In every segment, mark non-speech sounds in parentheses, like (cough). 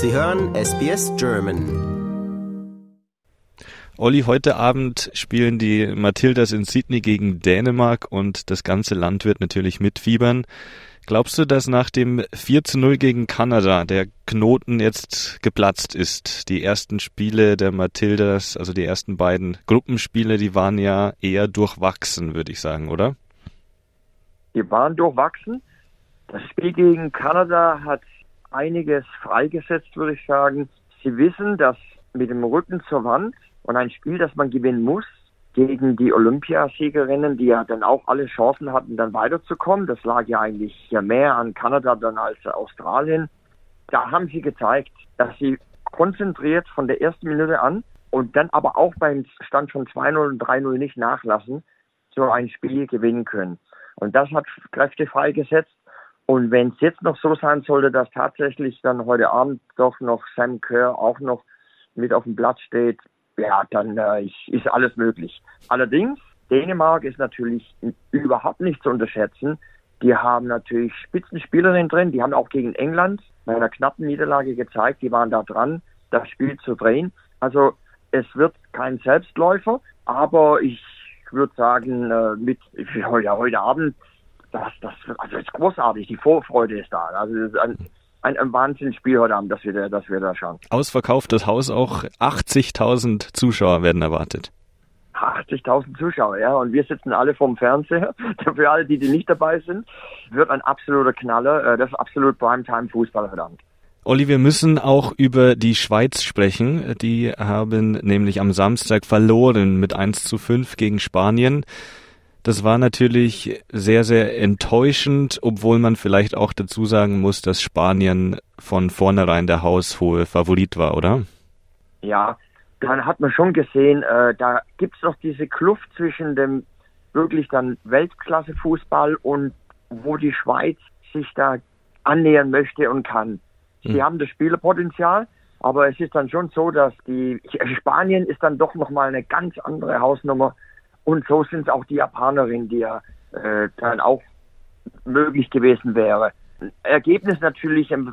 Sie hören SBS German. Olli, heute Abend spielen die Matildas in Sydney gegen Dänemark und das ganze Land wird natürlich mitfiebern. Glaubst du, dass nach dem 4 zu 0 gegen Kanada der Knoten jetzt geplatzt ist? Die ersten Spiele der Matildas, also die ersten beiden Gruppenspiele, die waren ja eher durchwachsen, würde ich sagen, oder? Die waren durchwachsen. Das Spiel gegen Kanada hat einiges freigesetzt, würde ich sagen. Sie wissen, dass mit dem Rücken zur Wand und ein Spiel, das man gewinnen muss, gegen die Olympiasiegerinnen, die ja dann auch alle Chancen hatten, dann weiterzukommen. Das lag ja eigentlich ja mehr an Kanada dann als Australien. Da haben sie gezeigt, dass sie konzentriert von der ersten Minute an und dann aber auch beim Stand von 2-0 und 3-0 nicht nachlassen, so ein Spiel gewinnen können. Und das hat Kräfte freigesetzt. Und wenn es jetzt noch so sein sollte, dass tatsächlich dann heute Abend doch noch Sam Kerr auch noch mit auf dem Platz steht, ja, dann äh, ist alles möglich. Allerdings, Dänemark ist natürlich überhaupt nicht zu unterschätzen. Die haben natürlich Spitzenspielerinnen drin, die haben auch gegen England bei einer knappen Niederlage gezeigt, die waren da dran, das Spiel zu drehen. Also es wird kein Selbstläufer, aber ich würde sagen, äh, mit heute, heute Abend, das, das, also ist großartig, die Vorfreude ist da. Also es ist ein, ein, ein Wahnsinnsspiel heute Abend, dass wir, da, dass wir da schauen. Ausverkauftes Haus, auch 80.000 Zuschauer werden erwartet. 80.000 Zuschauer, ja, und wir sitzen alle vorm Fernseher. (laughs) Für alle, die, die nicht dabei sind, wird ein absoluter Knaller. Äh, das ist absolut Primetime-Fußball heute Abend. Olli, wir müssen auch über die Schweiz sprechen. Die haben nämlich am Samstag verloren mit 1 zu 5 gegen Spanien. Das war natürlich sehr, sehr enttäuschend, obwohl man vielleicht auch dazu sagen muss, dass Spanien von vornherein der haushohe Favorit war, oder? Ja, dann hat man schon gesehen, äh, da gibt es doch diese Kluft zwischen dem wirklich dann Weltklasse-Fußball und wo die Schweiz sich da annähern möchte und kann. Sie hm. haben das Spielerpotenzial, aber es ist dann schon so, dass die Spanien ist dann doch nochmal eine ganz andere Hausnummer und so sind es auch die Japanerinnen, die ja äh, dann auch möglich gewesen wäre. Ergebnis natürlich, ähm,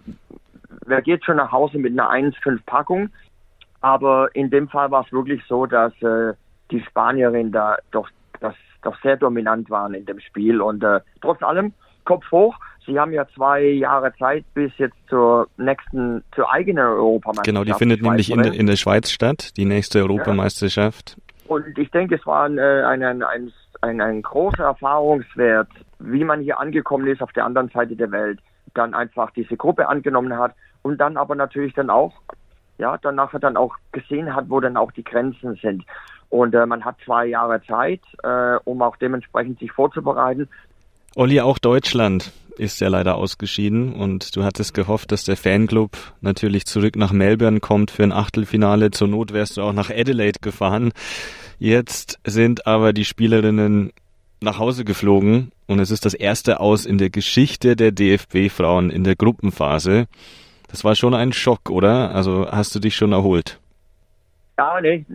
wer geht schon nach Hause mit einer 1,5 Packung, aber in dem Fall war es wirklich so, dass äh, die Spanierinnen da doch, das, doch sehr dominant waren in dem Spiel und äh, trotz allem Kopf hoch. Sie haben ja zwei Jahre Zeit bis jetzt zur nächsten, zur eigenen Europameisterschaft. Genau, die findet nämlich in, in der Schweiz statt, die nächste Europameisterschaft. Und ich denke, es war ein, äh, ein, ein, ein, ein großer Erfahrungswert, wie man hier angekommen ist auf der anderen Seite der Welt, dann einfach diese Gruppe angenommen hat und dann aber natürlich dann auch, ja, dann nachher dann auch gesehen hat, wo dann auch die Grenzen sind. Und äh, man hat zwei Jahre Zeit, äh, um auch dementsprechend sich vorzubereiten. Olli, auch Deutschland ist ja leider ausgeschieden und du hattest gehofft, dass der Fanclub natürlich zurück nach Melbourne kommt für ein Achtelfinale. Zur Not wärst du auch nach Adelaide gefahren. Jetzt sind aber die Spielerinnen nach Hause geflogen und es ist das erste Aus in der Geschichte der DFB-Frauen in der Gruppenphase. Das war schon ein Schock, oder? Also hast du dich schon erholt? Ja, nee.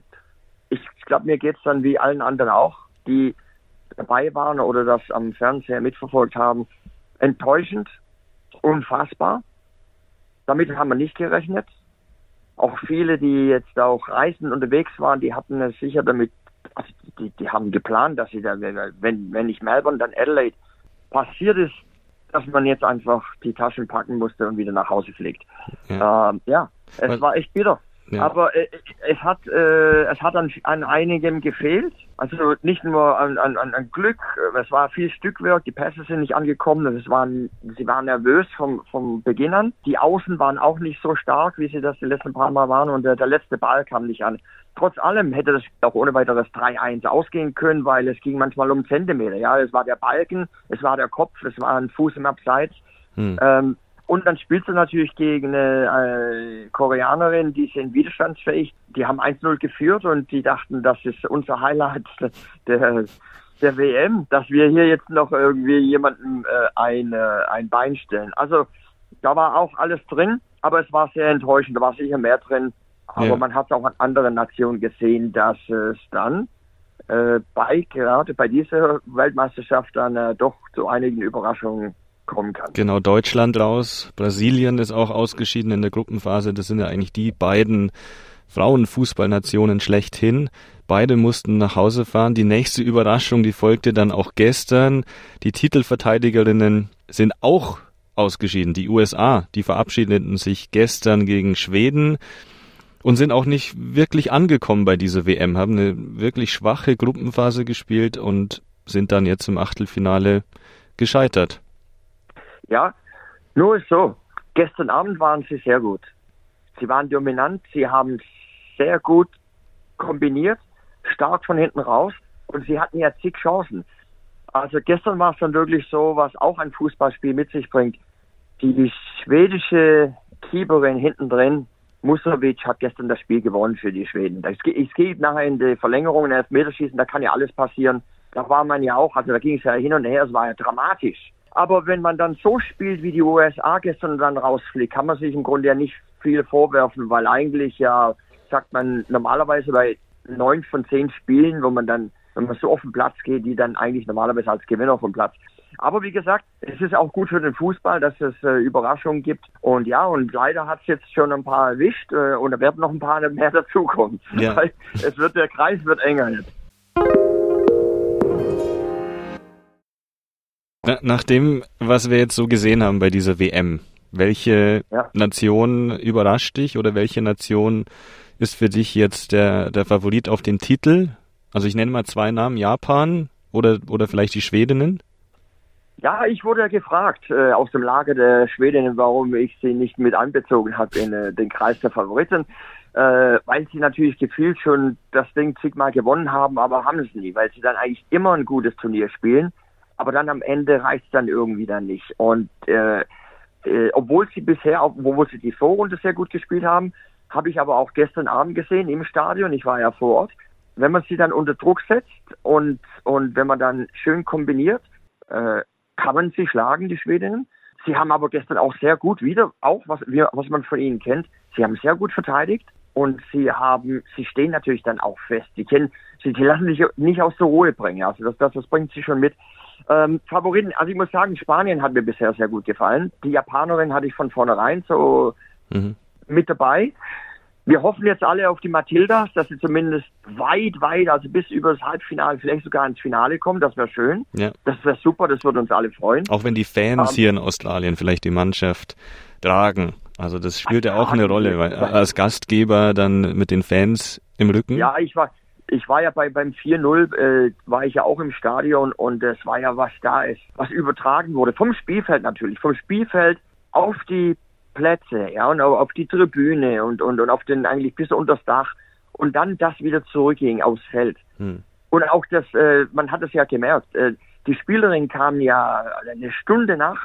Ich glaube, mir geht's dann wie allen anderen auch, die dabei waren oder das am Fernseher mitverfolgt haben enttäuschend, unfassbar. Damit haben wir nicht gerechnet. Auch viele, die jetzt auch reisend unterwegs waren, die hatten es sicher damit, also die, die haben geplant, dass sie da, wenn, wenn nicht Melbourne, dann Adelaide passiert ist, dass man jetzt einfach die Taschen packen musste und wieder nach Hause fliegt. Ja, ähm, ja es Was? war echt bitter. Ja. Aber äh, es hat äh, es hat an, an einigem gefehlt. Also nicht nur an, an, an Glück, es war viel Stückwerk, die Pässe sind nicht angekommen, es waren, sie waren nervös vom, vom Beginn an. Die Außen waren auch nicht so stark, wie sie das die letzten paar Mal waren und der, der letzte Ball kam nicht an. Trotz allem hätte das auch ohne weiteres 3-1 ausgehen können, weil es ging manchmal um Zentimeter. Ja, es war der Balken, es war der Kopf, es war ein Fuß im Abseits. Hm. Ähm, und dann spielst du natürlich gegen eine äh, Koreanerin, die sind widerstandsfähig. Die haben 1-0 geführt und die dachten, das ist unser Highlight (laughs) der, der WM, dass wir hier jetzt noch irgendwie jemandem äh, ein, äh, ein Bein stellen. Also da war auch alles drin, aber es war sehr enttäuschend. Da war sicher mehr drin. Aber ja. man hat auch an anderen Nationen gesehen, dass es dann äh, bei gerade bei dieser Weltmeisterschaft dann äh, doch zu einigen Überraschungen kommen kann. Genau, Deutschland raus, Brasilien ist auch ausgeschieden in der Gruppenphase. Das sind ja eigentlich die beiden Frauenfußballnationen schlechthin. Beide mussten nach Hause fahren. Die nächste Überraschung, die folgte dann auch gestern. Die Titelverteidigerinnen sind auch ausgeschieden. Die USA, die verabschiedeten sich gestern gegen Schweden und sind auch nicht wirklich angekommen bei dieser WM, haben eine wirklich schwache Gruppenphase gespielt und sind dann jetzt im Achtelfinale gescheitert. Ja, nur so. Gestern Abend waren sie sehr gut. Sie waren dominant, sie haben sehr gut kombiniert, stark von hinten raus und sie hatten ja zig Chancen. Also gestern war es dann wirklich so, was auch ein Fußballspiel mit sich bringt. Die schwedische Keeperin hinten drin, Musovic hat gestern das Spiel gewonnen für die Schweden. Es geht nachher in die Verlängerung, in Elfmeterschießen, da kann ja alles passieren. Da war man ja auch, also da ging es ja hin und her, es war ja dramatisch. Aber wenn man dann so spielt wie die USA gestern dann rausfliegt, kann man sich im Grunde ja nicht viel vorwerfen, weil eigentlich ja, sagt man, normalerweise bei neun von zehn Spielen, wo man dann, wenn man so auf den Platz geht, die dann eigentlich normalerweise als Gewinner vom Platz. Aber wie gesagt, es ist auch gut für den Fußball, dass es äh, Überraschungen gibt. Und ja, und leider hat es jetzt schon ein paar erwischt äh, und da werden noch ein paar mehr (laughs) dazukommen. Ja. es wird, der Kreis wird enger jetzt. Nach dem, was wir jetzt so gesehen haben bei dieser WM, welche ja. Nation überrascht dich oder welche Nation ist für dich jetzt der, der Favorit auf den Titel? Also ich nenne mal zwei Namen, Japan oder, oder vielleicht die Schwedinnen? Ja, ich wurde ja gefragt äh, aus dem Lager der Schwedinnen, warum ich sie nicht mit einbezogen habe in äh, den Kreis der Favoriten, äh, weil sie natürlich gefühlt schon das Ding zigmal gewonnen haben, aber haben es nie, weil sie dann eigentlich immer ein gutes Turnier spielen, aber dann am Ende reicht es dann irgendwie dann nicht. Und äh, äh, obwohl sie bisher, obwohl sie die Vorrunde sehr gut gespielt haben, habe ich aber auch gestern Abend gesehen im Stadion, ich war ja vor Ort, wenn man sie dann unter Druck setzt und, und wenn man dann schön kombiniert, äh, kann man sie schlagen, die Schwedinnen. Sie haben aber gestern auch sehr gut wieder, auch was, was man von ihnen kennt, sie haben sehr gut verteidigt und sie haben, sie stehen natürlich dann auch fest. Die kennen, sie, die lassen sich nicht aus der Ruhe bringen. Also das, das, das bringt sie schon mit. Ähm, Favoriten, also ich muss sagen, Spanien hat mir bisher sehr gut gefallen. Die Japanerin hatte ich von vornherein so mhm. mit dabei. Wir hoffen jetzt alle auf die Matildas, dass sie zumindest weit, weit, also bis über das Halbfinale, vielleicht sogar ins Finale kommen. Das wäre schön. Ja. Das wäre super, das würde uns alle freuen. Auch wenn die Fans um, ähm, hier in Australien vielleicht die Mannschaft tragen. Also das spielt ja auch eine Rolle, weil als Gastgeber dann mit den Fans im Rücken. Ja, ich war, ich war ja bei beim 4-0, äh, war ich ja auch im Stadion und es war ja was da ist, was übertragen wurde vom Spielfeld natürlich, vom Spielfeld auf die Plätze, ja, und auf die Tribüne und, und, und auf den eigentlich bis unter das Dach und dann das wieder zurückging aufs Feld. Hm. Und auch das, äh, man hat es ja gemerkt, äh, die Spielerin kam ja eine Stunde nach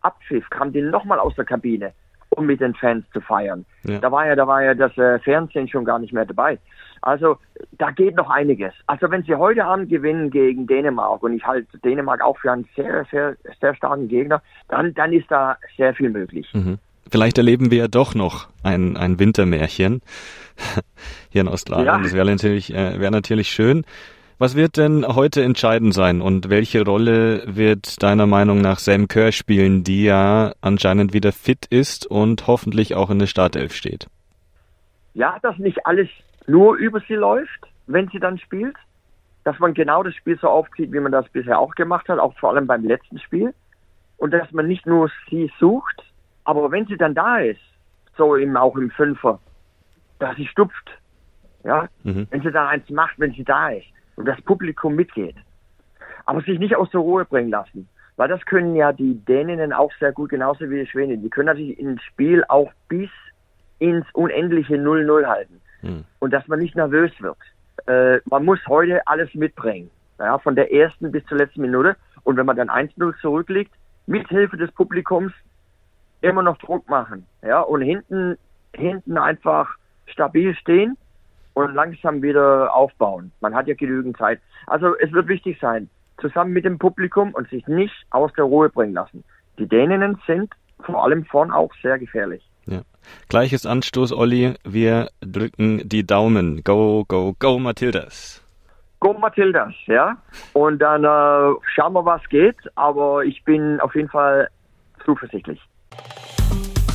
Abpfiff, kam die nochmal aus der Kabine, um mit den Fans zu feiern. Ja. Da war ja, da war ja das äh, Fernsehen schon gar nicht mehr dabei. Also da geht noch einiges. Also wenn sie heute Abend gewinnen gegen Dänemark und ich halte Dänemark auch für einen sehr, sehr, sehr starken Gegner, dann, dann ist da sehr viel möglich. Mhm. Vielleicht erleben wir ja doch noch ein, ein Wintermärchen (laughs) hier in Australien. Ja. Das wäre natürlich, äh, wäre natürlich schön. Was wird denn heute entscheidend sein und welche Rolle wird deiner Meinung nach Sam Kerr spielen, die ja anscheinend wieder fit ist und hoffentlich auch in der Startelf steht? Ja, dass nicht alles nur über sie läuft, wenn sie dann spielt. Dass man genau das Spiel so aufzieht, wie man das bisher auch gemacht hat, auch vor allem beim letzten Spiel. Und dass man nicht nur sie sucht, aber wenn sie dann da ist, so eben auch im Fünfer, dass sie stupft, ja, mhm. wenn sie da eins macht, wenn sie da ist und das Publikum mitgeht, aber sich nicht aus der Ruhe bringen lassen, weil das können ja die Däninnen auch sehr gut, genauso wie die Schweden. Die können natürlich ins Spiel auch bis ins unendliche 0-0 halten mhm. und dass man nicht nervös wird. Äh, man muss heute alles mitbringen, ja, von der ersten bis zur letzten Minute und wenn man dann 1-0 zurückliegt, mit Hilfe des Publikums immer noch Druck machen, ja, und hinten, hinten einfach stabil stehen und langsam wieder aufbauen. Man hat ja genügend Zeit. Also es wird wichtig sein, zusammen mit dem Publikum und sich nicht aus der Ruhe bringen lassen. Die Däninnen sind vor allem vorn auch sehr gefährlich. Ja. Gleiches Anstoß, Olli. Wir drücken die Daumen. Go, go, go, Mathildas. Go Mathildas, ja. Und dann äh, schauen wir, was geht. Aber ich bin auf jeden Fall zuversichtlich.